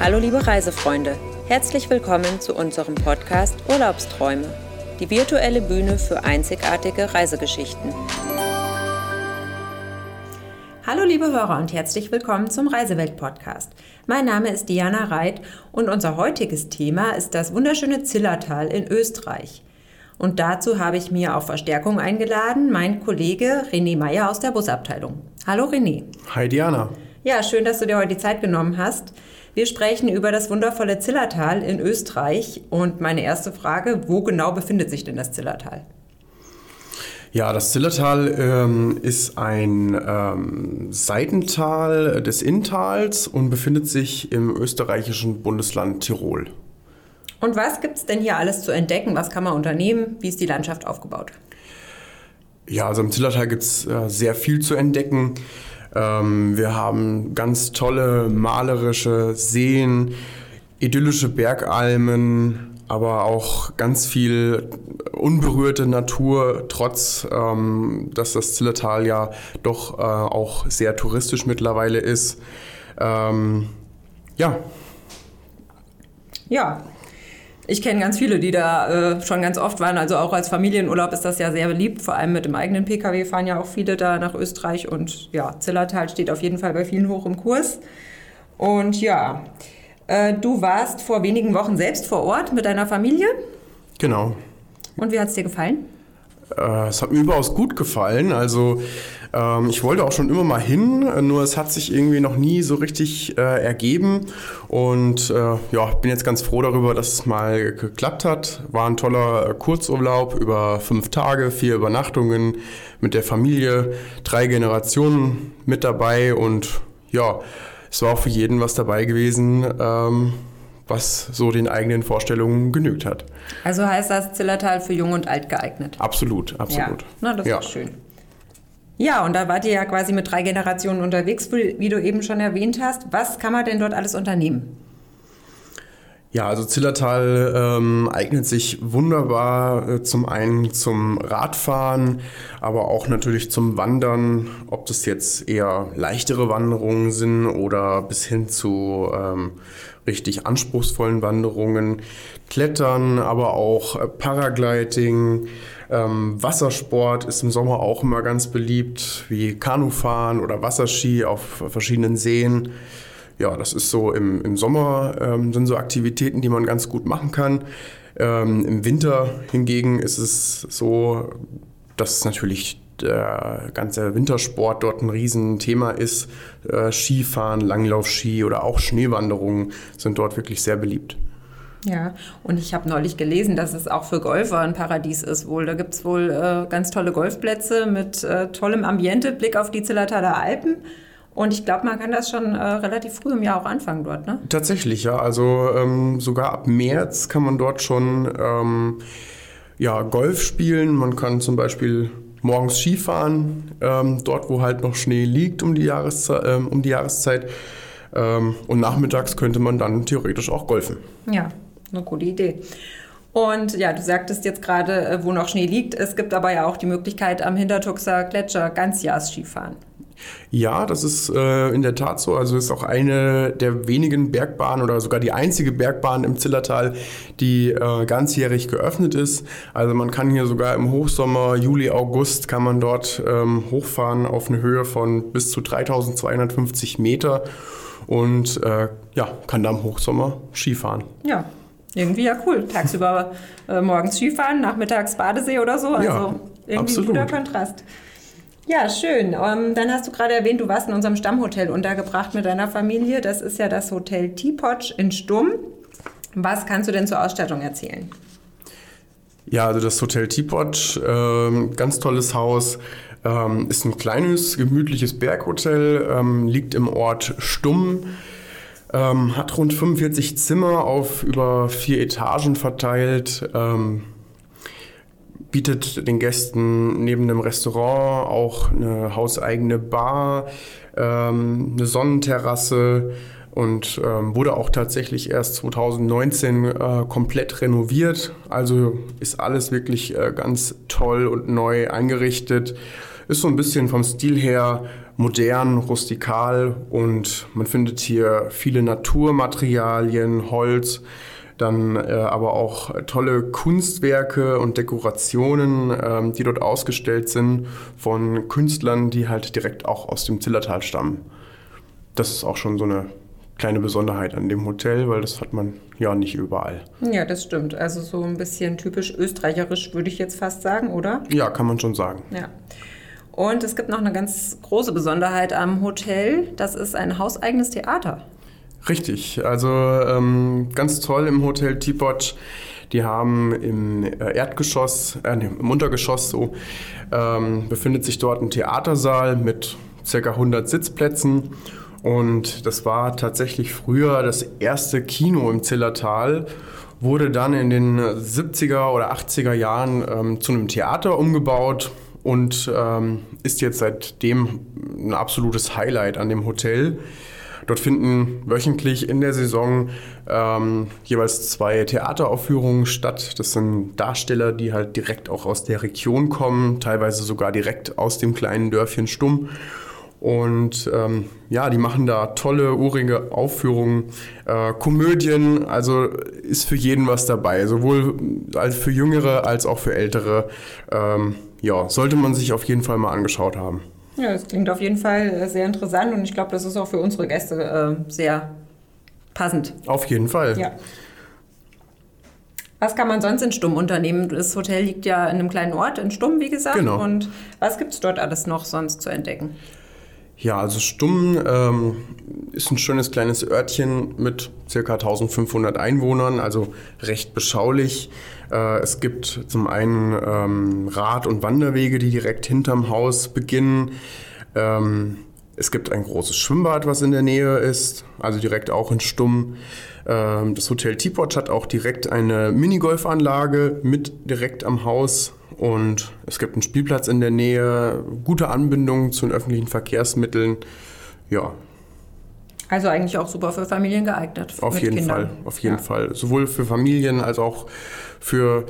Hallo liebe Reisefreunde, herzlich willkommen zu unserem Podcast Urlaubsträume, die virtuelle Bühne für einzigartige Reisegeschichten. Hallo liebe Hörer und herzlich willkommen zum Reisewelt-Podcast. Mein Name ist Diana Reit und unser heutiges Thema ist das wunderschöne Zillertal in Österreich. Und dazu habe ich mir auf Verstärkung eingeladen, mein Kollege René Meyer aus der Busabteilung. Hallo René. Hi Diana. Ja, schön, dass du dir heute die Zeit genommen hast. Wir sprechen über das wundervolle Zillertal in Österreich. Und meine erste Frage, wo genau befindet sich denn das Zillertal? Ja, das Zillertal ähm, ist ein ähm, Seitental des Inntals und befindet sich im österreichischen Bundesland Tirol. Und was gibt es denn hier alles zu entdecken? Was kann man unternehmen? Wie ist die Landschaft aufgebaut? Ja, also im Zillertal gibt es äh, sehr viel zu entdecken. Ähm, wir haben ganz tolle malerische Seen, idyllische Bergalmen, aber auch ganz viel unberührte Natur, trotz ähm, dass das Zillertal ja doch äh, auch sehr touristisch mittlerweile ist. Ähm, ja. Ja, ich kenne ganz viele, die da äh, schon ganz oft waren. Also auch als Familienurlaub ist das ja sehr beliebt. Vor allem mit dem eigenen Pkw fahren ja auch viele da nach Österreich. Und ja, Zillertal steht auf jeden Fall bei vielen hoch im Kurs. Und ja, äh, du warst vor wenigen Wochen selbst vor Ort mit deiner Familie. Genau. Und wie hat es dir gefallen? Äh, es hat mir überaus gut gefallen. Also ähm, ich wollte auch schon immer mal hin, nur es hat sich irgendwie noch nie so richtig äh, ergeben. Und äh, ja, bin jetzt ganz froh darüber, dass es mal geklappt hat. War ein toller äh, Kurzurlaub über fünf Tage, vier Übernachtungen mit der Familie, drei Generationen mit dabei und ja, es war auch für jeden was dabei gewesen. Ähm, was so den eigenen Vorstellungen genügt hat. Also heißt das Zillertal für Jung und Alt geeignet? Absolut, absolut. Ja, na, das ja. ist schön. Ja, und da wart ihr ja quasi mit drei Generationen unterwegs, wie du eben schon erwähnt hast. Was kann man denn dort alles unternehmen? Ja, also Zillertal ähm, eignet sich wunderbar äh, zum einen zum Radfahren, aber auch natürlich zum Wandern, ob das jetzt eher leichtere Wanderungen sind oder bis hin zu ähm, richtig anspruchsvollen Wanderungen, Klettern, aber auch äh, Paragliding, ähm, Wassersport ist im Sommer auch immer ganz beliebt, wie Kanufahren oder Wasserski auf verschiedenen Seen. Ja, das ist so im, im Sommer ähm, sind so Aktivitäten, die man ganz gut machen kann. Ähm, Im Winter hingegen ist es so, dass natürlich der ganze Wintersport dort ein Riesenthema ist. Äh, Skifahren, Langlaufski oder auch Schneewanderungen sind dort wirklich sehr beliebt. Ja, und ich habe neulich gelesen, dass es auch für Golfer ein Paradies ist wohl. Da gibt es wohl äh, ganz tolle Golfplätze mit äh, tollem Ambiente, Blick auf die Zillertaler Alpen. Und ich glaube, man kann das schon äh, relativ früh im Jahr auch anfangen dort, ne? Tatsächlich, ja. Also ähm, sogar ab März kann man dort schon ähm, ja, Golf spielen. Man kann zum Beispiel morgens Skifahren, ähm, dort wo halt noch Schnee liegt um die, Jahreszei ähm, um die Jahreszeit. Ähm, und nachmittags könnte man dann theoretisch auch golfen. Ja, eine gute Idee. Und ja, du sagtest jetzt gerade, äh, wo noch Schnee liegt. Es gibt aber ja auch die Möglichkeit, am Hintertuxer Gletscher ganzjahrs Skifahren. Ja, das ist äh, in der Tat so. Also ist auch eine der wenigen Bergbahnen oder sogar die einzige Bergbahn im Zillertal, die äh, ganzjährig geöffnet ist. Also man kann hier sogar im Hochsommer, Juli, August, kann man dort ähm, hochfahren auf eine Höhe von bis zu 3250 Meter und äh, ja, kann da im Hochsommer Skifahren. Ja, irgendwie ja cool. Tagsüber äh, morgens Skifahren, nachmittags Badesee oder so. Also ja, irgendwie absolut. ein guter Kontrast. Ja, schön. Ähm, dann hast du gerade erwähnt, du warst in unserem Stammhotel untergebracht mit deiner Familie. Das ist ja das Hotel Teapot in Stumm. Was kannst du denn zur Ausstattung erzählen? Ja, also das Hotel Teapot, ähm, ganz tolles Haus, ähm, ist ein kleines, gemütliches Berghotel, ähm, liegt im Ort Stumm ähm, hat rund 45 Zimmer auf über vier Etagen verteilt. Bietet den Gästen neben dem Restaurant auch eine hauseigene Bar, ähm, eine Sonnenterrasse und ähm, wurde auch tatsächlich erst 2019 äh, komplett renoviert. Also ist alles wirklich äh, ganz toll und neu eingerichtet. Ist so ein bisschen vom Stil her modern, rustikal und man findet hier viele Naturmaterialien, Holz, dann äh, aber auch tolle Kunstwerke und Dekorationen, ähm, die dort ausgestellt sind von Künstlern, die halt direkt auch aus dem Zillertal stammen. Das ist auch schon so eine kleine Besonderheit an dem Hotel, weil das hat man ja nicht überall. Ja, das stimmt. Also so ein bisschen typisch österreicherisch würde ich jetzt fast sagen, oder? Ja, kann man schon sagen. Ja. Und es gibt noch eine ganz große Besonderheit am Hotel. Das ist ein hauseigenes Theater. Richtig, also ähm, ganz toll im Hotel Teapot. Die haben im äh, Erdgeschoss, äh, nee, im Untergeschoss so, ähm, befindet sich dort ein Theatersaal mit ca. 100 Sitzplätzen. Und das war tatsächlich früher das erste Kino im Zillertal, wurde dann in den 70er oder 80er Jahren ähm, zu einem Theater umgebaut und ähm, ist jetzt seitdem ein absolutes Highlight an dem Hotel. Dort finden wöchentlich in der Saison ähm, jeweils zwei Theateraufführungen statt. Das sind Darsteller, die halt direkt auch aus der Region kommen, teilweise sogar direkt aus dem kleinen Dörfchen Stumm. Und ähm, ja, die machen da tolle, urige Aufführungen, äh, Komödien, also ist für jeden was dabei, sowohl für Jüngere als auch für Ältere. Ähm, ja, sollte man sich auf jeden Fall mal angeschaut haben. Ja, das klingt auf jeden Fall äh, sehr interessant und ich glaube, das ist auch für unsere Gäste äh, sehr passend. Auf jeden Fall. Ja. Was kann man sonst in Stumm unternehmen? Das Hotel liegt ja in einem kleinen Ort in Stumm, wie gesagt. Genau. Und was gibt es dort alles noch sonst zu entdecken? Ja, also Stumm ähm, ist ein schönes kleines Örtchen mit ca. 1500 Einwohnern, also recht beschaulich. Äh, es gibt zum einen ähm, Rad- und Wanderwege, die direkt hinterm Haus beginnen. Ähm, es gibt ein großes Schwimmbad, was in der Nähe ist, also direkt auch in Stumm. Ähm, das Hotel Teapot hat auch direkt eine Minigolfanlage mit direkt am Haus und es gibt einen Spielplatz in der Nähe, gute Anbindung zu den öffentlichen Verkehrsmitteln. Ja. Also eigentlich auch super für Familien geeignet. Auf jeden Kindern. Fall, auf jeden ja. Fall. Sowohl für Familien als auch für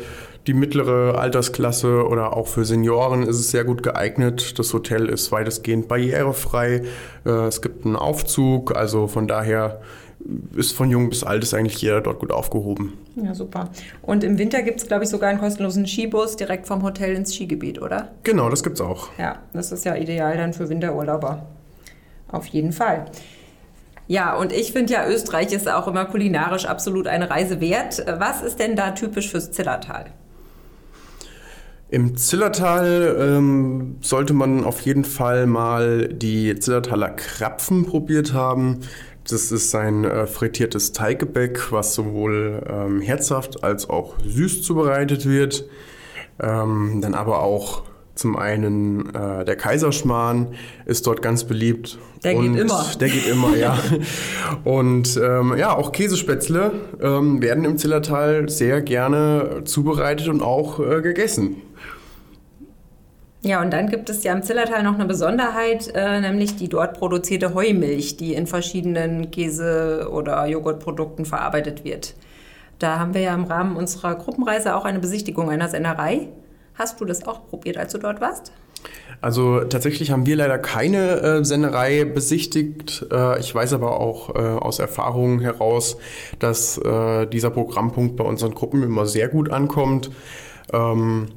die mittlere Altersklasse oder auch für Senioren ist es sehr gut geeignet. Das Hotel ist weitestgehend barrierefrei. Äh, es gibt einen Aufzug, also von daher ist von jung bis alt ist eigentlich jeder dort gut aufgehoben. Ja, super. Und im Winter gibt es, glaube ich, sogar einen kostenlosen Skibus direkt vom Hotel ins Skigebiet, oder? Genau, das gibt es auch. Ja, das ist ja ideal dann für Winterurlauber. Auf jeden Fall. Ja, und ich finde ja, Österreich ist auch immer kulinarisch absolut eine Reise wert. Was ist denn da typisch fürs Zillertal? Im Zillertal ähm, sollte man auf jeden Fall mal die Zillertaler Krapfen probiert haben. Das ist ein äh, frittiertes Teiggebäck, was sowohl ähm, herzhaft als auch süß zubereitet wird. Ähm, dann aber auch zum einen äh, der Kaiserschmarrn ist dort ganz beliebt. Der geht immer. Der geht immer, ja. Und ähm, ja, auch Käsespätzle ähm, werden im Zillertal sehr gerne zubereitet und auch äh, gegessen. Ja, und dann gibt es ja im Zillertal noch eine Besonderheit, äh, nämlich die dort produzierte Heumilch, die in verschiedenen Käse- oder Joghurtprodukten verarbeitet wird. Da haben wir ja im Rahmen unserer Gruppenreise auch eine Besichtigung einer Sennerei. Hast du das auch probiert, als du dort warst? Also tatsächlich haben wir leider keine äh, Sennerei besichtigt. Äh, ich weiß aber auch äh, aus Erfahrung heraus, dass äh, dieser Programmpunkt bei unseren Gruppen immer sehr gut ankommt. Ähm,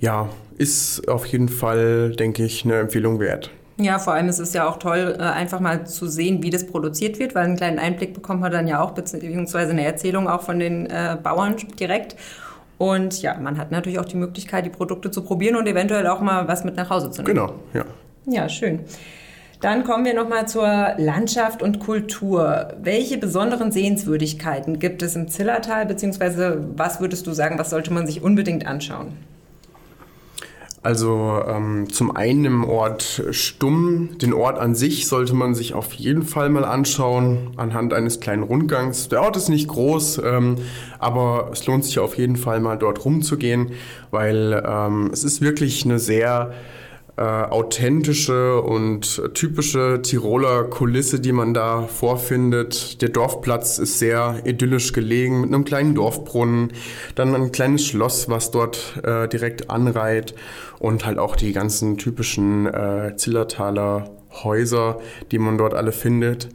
ja, ist auf jeden Fall, denke ich, eine Empfehlung wert. Ja, vor allem ist es ja auch toll, äh, einfach mal zu sehen, wie das produziert wird, weil einen kleinen Einblick bekommt man dann ja auch, beziehungsweise eine Erzählung auch von den äh, Bauern direkt. Und ja, man hat natürlich auch die Möglichkeit, die Produkte zu probieren und eventuell auch mal was mit nach Hause zu nehmen. Genau, ja. Ja, schön. Dann kommen wir nochmal zur Landschaft und Kultur. Welche besonderen Sehenswürdigkeiten gibt es im Zillertal, beziehungsweise was würdest du sagen, was sollte man sich unbedingt anschauen? Also ähm, zum einen im Ort Stumm. Den Ort an sich sollte man sich auf jeden Fall mal anschauen, anhand eines kleinen Rundgangs. Der Ort ist nicht groß, ähm, aber es lohnt sich auf jeden Fall mal dort rumzugehen, weil ähm, es ist wirklich eine sehr äh, authentische und typische Tiroler Kulisse, die man da vorfindet. Der Dorfplatz ist sehr idyllisch gelegen mit einem kleinen Dorfbrunnen, dann ein kleines Schloss, was dort äh, direkt anreiht und halt auch die ganzen typischen äh, Zillertaler Häuser, die man dort alle findet.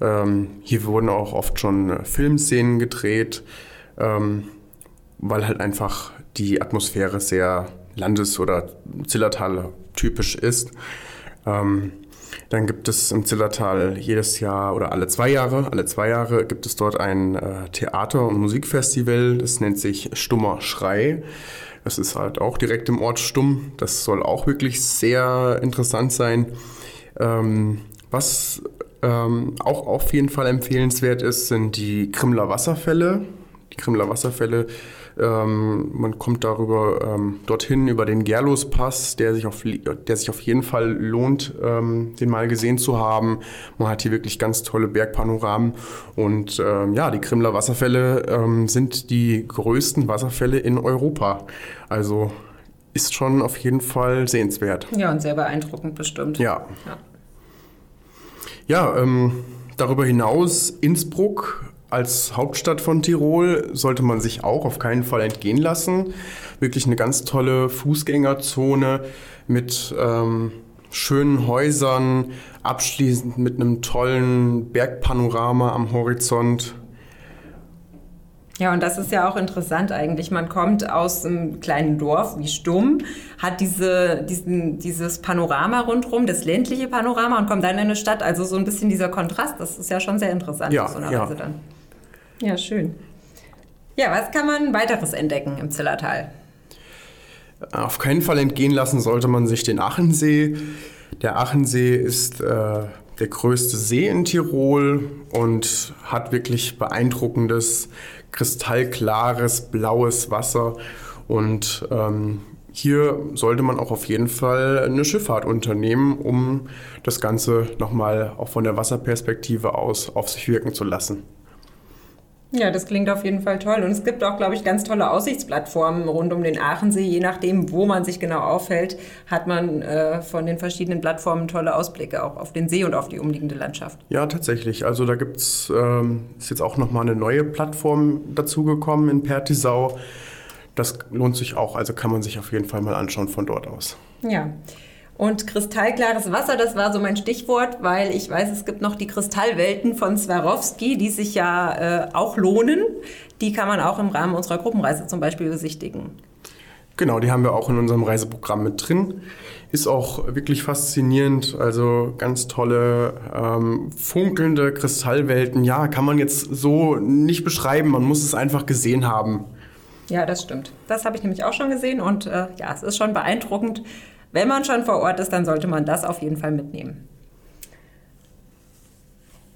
Ähm, hier wurden auch oft schon Filmszenen gedreht, ähm, weil halt einfach die Atmosphäre sehr Landes- oder Zillertaler typisch ist. Ähm, dann gibt es im Zillertal jedes Jahr oder alle zwei Jahre, alle zwei Jahre gibt es dort ein äh, Theater- und Musikfestival. Das nennt sich Stummer Schrei. Das ist halt auch direkt im Ort Stumm. Das soll auch wirklich sehr interessant sein. Ähm, was ähm, auch auf jeden Fall empfehlenswert ist, sind die Krimler Wasserfälle. Die Krimler Wasserfälle ähm, man kommt darüber ähm, dorthin über den Gerlospass, der sich auf, der sich auf jeden Fall lohnt, ähm, den mal gesehen zu haben. Man hat hier wirklich ganz tolle Bergpanoramen und ähm, ja, die Krimler Wasserfälle ähm, sind die größten Wasserfälle in Europa. Also ist schon auf jeden Fall sehenswert. Ja, und sehr beeindruckend bestimmt. Ja. Ja, ja ähm, darüber hinaus Innsbruck als Hauptstadt von Tirol sollte man sich auch auf keinen Fall entgehen lassen. Wirklich eine ganz tolle Fußgängerzone mit ähm, schönen Häusern, abschließend mit einem tollen Bergpanorama am Horizont. Ja, und das ist ja auch interessant eigentlich. Man kommt aus einem kleinen Dorf wie Stumm, hat diese, diesen, dieses Panorama rundherum, das ländliche Panorama und kommt dann in eine Stadt. Also so ein bisschen dieser Kontrast, das ist ja schon sehr interessant ja, auf so einer ja. Reise dann. Ja, schön. Ja, was kann man weiteres entdecken im Zillertal? Auf keinen Fall entgehen lassen sollte man sich den Achensee. Der Achensee ist äh, der größte See in Tirol und hat wirklich beeindruckendes, kristallklares, blaues Wasser. Und ähm, hier sollte man auch auf jeden Fall eine Schifffahrt unternehmen, um das Ganze nochmal auch von der Wasserperspektive aus auf sich wirken zu lassen. Ja, das klingt auf jeden Fall toll. Und es gibt auch, glaube ich, ganz tolle Aussichtsplattformen rund um den Aachensee. Je nachdem, wo man sich genau aufhält, hat man äh, von den verschiedenen Plattformen tolle Ausblicke auch auf den See und auf die umliegende Landschaft. Ja, tatsächlich. Also da gibt's, ähm, ist jetzt auch nochmal eine neue Plattform dazugekommen in Pertisau. Das lohnt sich auch, also kann man sich auf jeden Fall mal anschauen von dort aus. Ja. Und kristallklares Wasser, das war so mein Stichwort, weil ich weiß, es gibt noch die Kristallwelten von Swarovski, die sich ja äh, auch lohnen. Die kann man auch im Rahmen unserer Gruppenreise zum Beispiel besichtigen. Genau, die haben wir auch in unserem Reiseprogramm mit drin. Ist auch wirklich faszinierend. Also ganz tolle, ähm, funkelnde Kristallwelten. Ja, kann man jetzt so nicht beschreiben. Man muss es einfach gesehen haben. Ja, das stimmt. Das habe ich nämlich auch schon gesehen und äh, ja, es ist schon beeindruckend, wenn man schon vor Ort ist, dann sollte man das auf jeden Fall mitnehmen.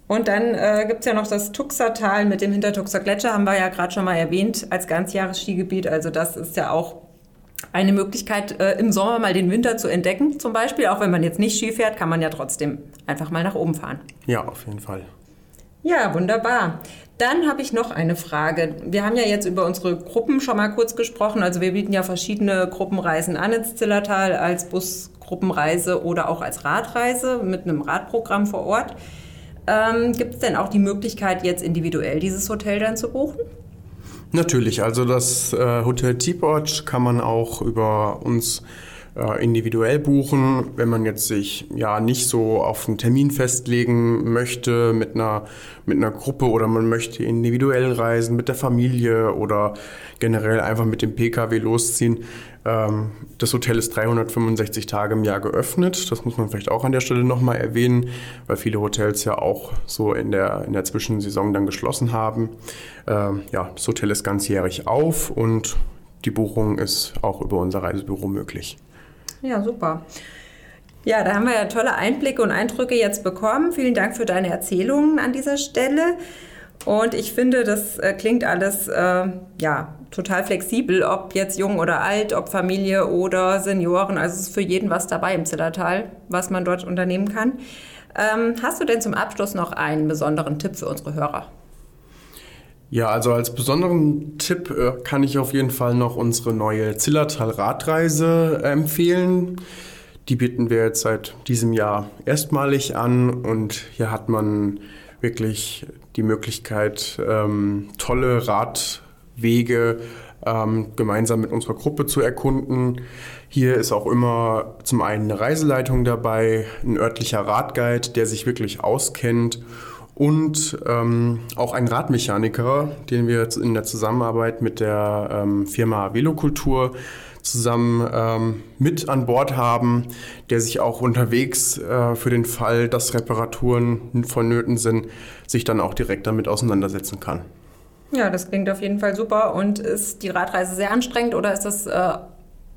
Und dann äh, gibt es ja noch das Tuxertal mit dem Hintertuxer Gletscher, haben wir ja gerade schon mal erwähnt, als Ganzjahresskigebiet. Also das ist ja auch eine Möglichkeit, äh, im Sommer mal den Winter zu entdecken. Zum Beispiel, auch wenn man jetzt nicht Ski fährt, kann man ja trotzdem einfach mal nach oben fahren. Ja, auf jeden Fall. Ja, wunderbar. Dann habe ich noch eine Frage. Wir haben ja jetzt über unsere Gruppen schon mal kurz gesprochen. Also wir bieten ja verschiedene Gruppenreisen an ins Zillertal als Busgruppenreise oder auch als Radreise mit einem Radprogramm vor Ort. Ähm, Gibt es denn auch die Möglichkeit, jetzt individuell dieses Hotel dann zu buchen? Natürlich, also das äh, Hotel Teapot kann man auch über uns äh, individuell buchen. Wenn man jetzt sich ja nicht so auf einen Termin festlegen möchte mit einer, mit einer Gruppe oder man möchte individuell reisen mit der Familie oder generell einfach mit dem Pkw losziehen. Ähm, das Hotel ist 365 Tage im Jahr geöffnet. Das muss man vielleicht auch an der Stelle nochmal erwähnen, weil viele Hotels ja auch so in der, in der Zwischensaison dann geschlossen haben. Ähm, ja, das Hotel ist ganzjährig auf und die Buchung ist auch über unser Reisebüro möglich. Ja, super. Ja, da haben wir ja tolle Einblicke und Eindrücke jetzt bekommen. Vielen Dank für deine Erzählungen an dieser Stelle. Und ich finde, das äh, klingt alles äh, ja, total flexibel, ob jetzt jung oder alt, ob Familie oder Senioren. Also es ist für jeden was dabei im Zillertal, was man dort unternehmen kann. Ähm, hast du denn zum Abschluss noch einen besonderen Tipp für unsere Hörer? Ja, also als besonderen Tipp äh, kann ich auf jeden Fall noch unsere neue Zillertal-Radreise empfehlen. Die bieten wir jetzt seit diesem Jahr erstmalig an und hier hat man wirklich die Möglichkeit, ähm, tolle Radwege ähm, gemeinsam mit unserer Gruppe zu erkunden. Hier ist auch immer zum einen eine Reiseleitung dabei, ein örtlicher Radguide, der sich wirklich auskennt und ähm, auch ein Radmechaniker, den wir in der Zusammenarbeit mit der ähm, Firma Velokultur zusammen ähm, mit an Bord haben, der sich auch unterwegs äh, für den Fall, dass Reparaturen vonnöten sind, sich dann auch direkt damit auseinandersetzen kann. Ja, das klingt auf jeden Fall super. Und ist die Radreise sehr anstrengend oder ist das äh,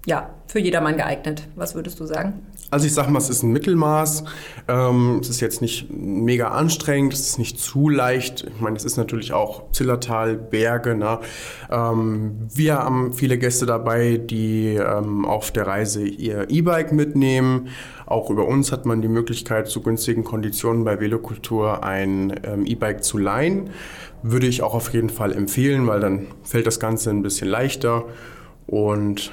ja, für jedermann geeignet? Was würdest du sagen? Also ich sage mal, es ist ein Mittelmaß. Ähm, es ist jetzt nicht mega anstrengend, es ist nicht zu leicht. Ich meine, es ist natürlich auch Zillertal, Berge. Ne? Ähm, wir haben viele Gäste dabei, die ähm, auf der Reise ihr E-Bike mitnehmen. Auch über uns hat man die Möglichkeit, zu günstigen Konditionen bei Velokultur ein ähm, E-Bike zu leihen. Würde ich auch auf jeden Fall empfehlen, weil dann fällt das Ganze ein bisschen leichter und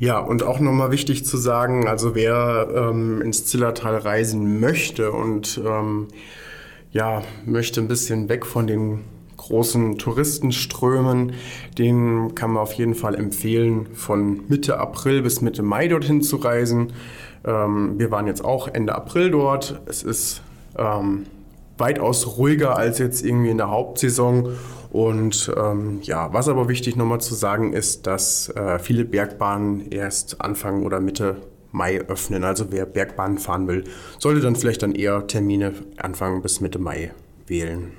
ja, und auch nochmal wichtig zu sagen, also wer ähm, ins Zillertal reisen möchte und ähm, ja, möchte ein bisschen weg von den großen Touristenströmen, den kann man auf jeden Fall empfehlen, von Mitte April bis Mitte Mai dorthin zu reisen. Ähm, wir waren jetzt auch Ende April dort. Es ist ähm, weitaus ruhiger als jetzt irgendwie in der Hauptsaison und ähm, ja, was aber wichtig nochmal zu sagen ist, dass äh, viele Bergbahnen erst Anfang oder Mitte Mai öffnen. Also wer Bergbahnen fahren will, sollte dann vielleicht dann eher Termine Anfang bis Mitte Mai wählen.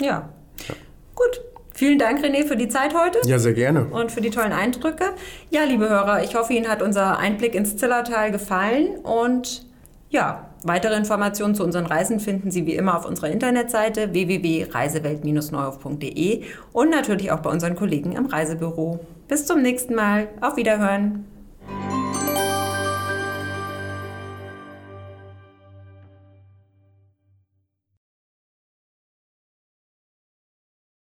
Ja. ja. Gut. Vielen Dank, René, für die Zeit heute. Ja, sehr gerne. Und für die tollen Eindrücke. Ja, liebe Hörer, ich hoffe, Ihnen hat unser Einblick ins Zillertal gefallen. Und ja, weitere Informationen zu unseren Reisen finden Sie wie immer auf unserer Internetseite www.reisewelt-neuhof.de und natürlich auch bei unseren Kollegen im Reisebüro. Bis zum nächsten Mal. Auf Wiederhören.